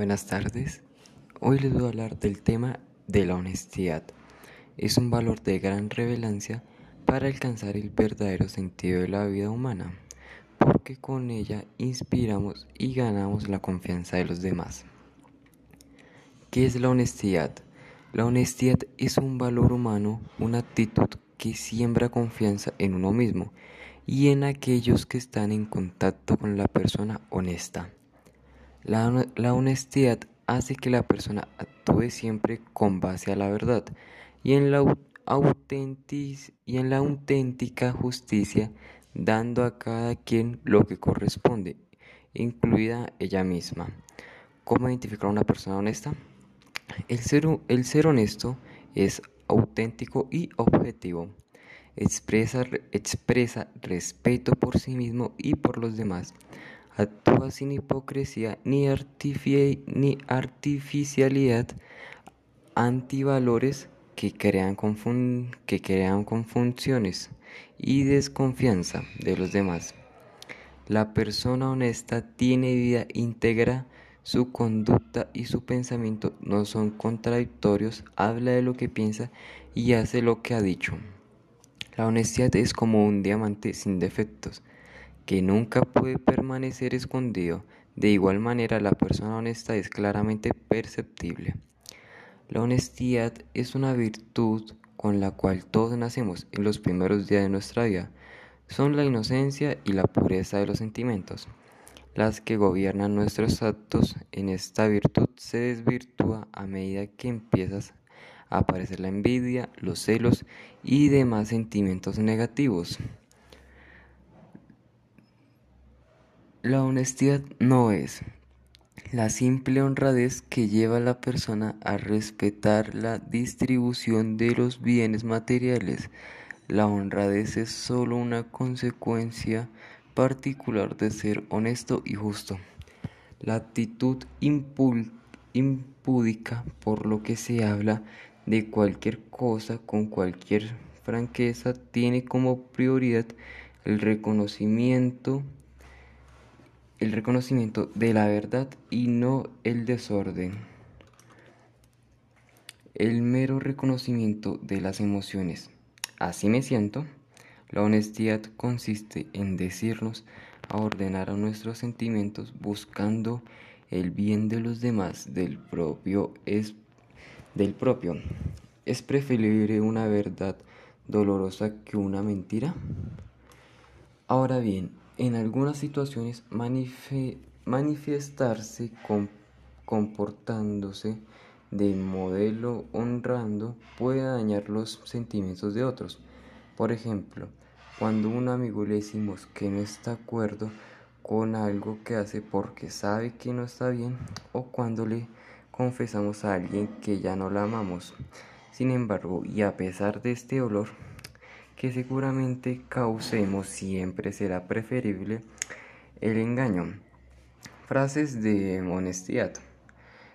Buenas tardes. Hoy les voy a hablar del tema de la honestidad. Es un valor de gran relevancia para alcanzar el verdadero sentido de la vida humana, porque con ella inspiramos y ganamos la confianza de los demás. ¿Qué es la honestidad? La honestidad es un valor humano, una actitud que siembra confianza en uno mismo y en aquellos que están en contacto con la persona honesta. La, honestidad hace que la persona actúe siempre con base a la verdad y en la, auténtica justicia, dando a cada quien lo que corresponde, incluida ella misma. ¿Cómo identificar a una persona honesta? El ser, honesto es auténtico y objetivo. Expresa respeto por sí mismo y por los demás. Actúa sin hipocresía ni, ni artificialidad, antivalores que crean, que crean confusiones y desconfianza de los demás. La persona honesta tiene vida íntegra su conducta y su pensamiento no son contradictorios, habla de lo que piensa y hace lo que ha dicho. La honestidad es como un diamante sin defectos, que nunca puede permanecer escondido. De igual manera, la persona honesta es claramente perceptible. La honestidad es una virtud con la cual todos nacemos en los primeros días de nuestra vida. Son la inocencia y la pureza de los sentimientos las que gobiernan nuestros actos. En esta virtud se desvirtúa a medida que empiezas a aparecer la envidia, los celos y demás sentimientos negativos. La honestidad no es la simple honradez que lleva a la persona a respetar la distribución de los bienes materiales. La honradez es solo una consecuencia particular de ser honesto y justo. La actitud impúdica por lo que se habla de cualquier cosa con cualquier franqueza tiene como prioridad el reconocimiento el reconocimiento de la verdad y no el desorden. El mero reconocimiento de las emociones. Así me siento. La honestidad consiste en decirnos a ordenar a nuestros sentimientos buscando el bien de los demás del propio es del propio. ¿Es preferible una verdad dolorosa que una mentira? Ahora bien, en algunas situaciones manifestarse comportándose de modelo honrando puede dañar los sentimientos de otros. Por ejemplo, cuando un amigo le decimos que no está de acuerdo con algo que hace porque sabe que no está bien o cuando le confesamos a alguien que ya no la amamos. Sin embargo, y a pesar de este olor que seguramente causemos, siempre será preferible el engaño. Frases de honestidad.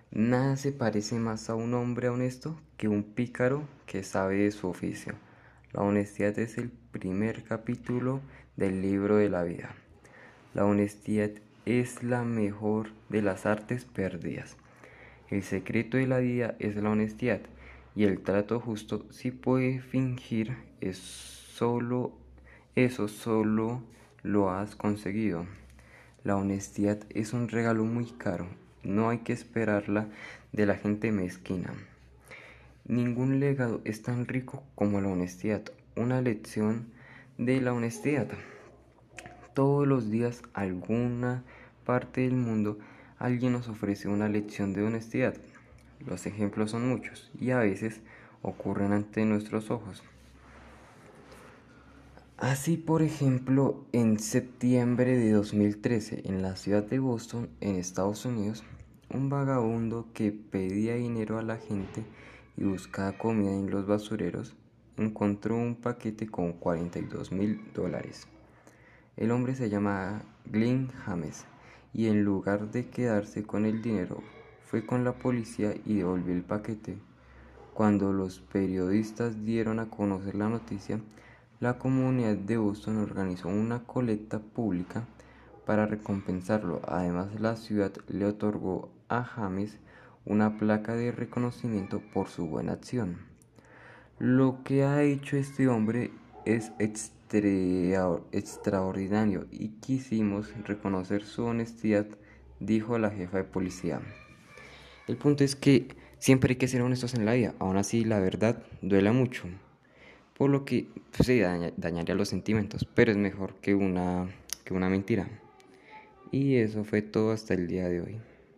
Nada se parece más a un hombre honesto que un pícaro que sabe de su oficio. La honestidad es el primer capítulo del libro de la vida. La honestidad es la mejor de las artes perdidas. El secreto de la vida es la honestidad y el trato justo si puede fingir es solo eso solo lo has conseguido. La honestidad es un regalo muy caro, no hay que esperarla de la gente mezquina. Ningún legado es tan rico como la honestidad, una lección de la honestidad. Todos los días, alguna parte del mundo, alguien nos ofrece una lección de honestidad. Los ejemplos son muchos y a veces ocurren ante nuestros ojos. Así, por ejemplo, en septiembre de 2013, en la ciudad de Boston, en Estados Unidos, un vagabundo que pedía dinero a la gente y buscaba comida en los basureros, encontró un paquete con 42 mil dólares. El hombre se llamaba Glenn James y en lugar de quedarse con el dinero, fue con la policía y devolvió el paquete. Cuando los periodistas dieron a conocer la noticia, la comunidad de Boston organizó una colecta pública para recompensarlo. Además, la ciudad le otorgó a James una placa de reconocimiento por su buena acción. Lo que ha hecho este hombre es extraordinario y quisimos reconocer su honestidad, dijo la jefa de policía. El punto es que siempre hay que ser honestos en la vida, aún así la verdad duela mucho, por lo que pues, dañaría los sentimientos, pero es mejor que una, que una mentira. Y eso fue todo hasta el día de hoy.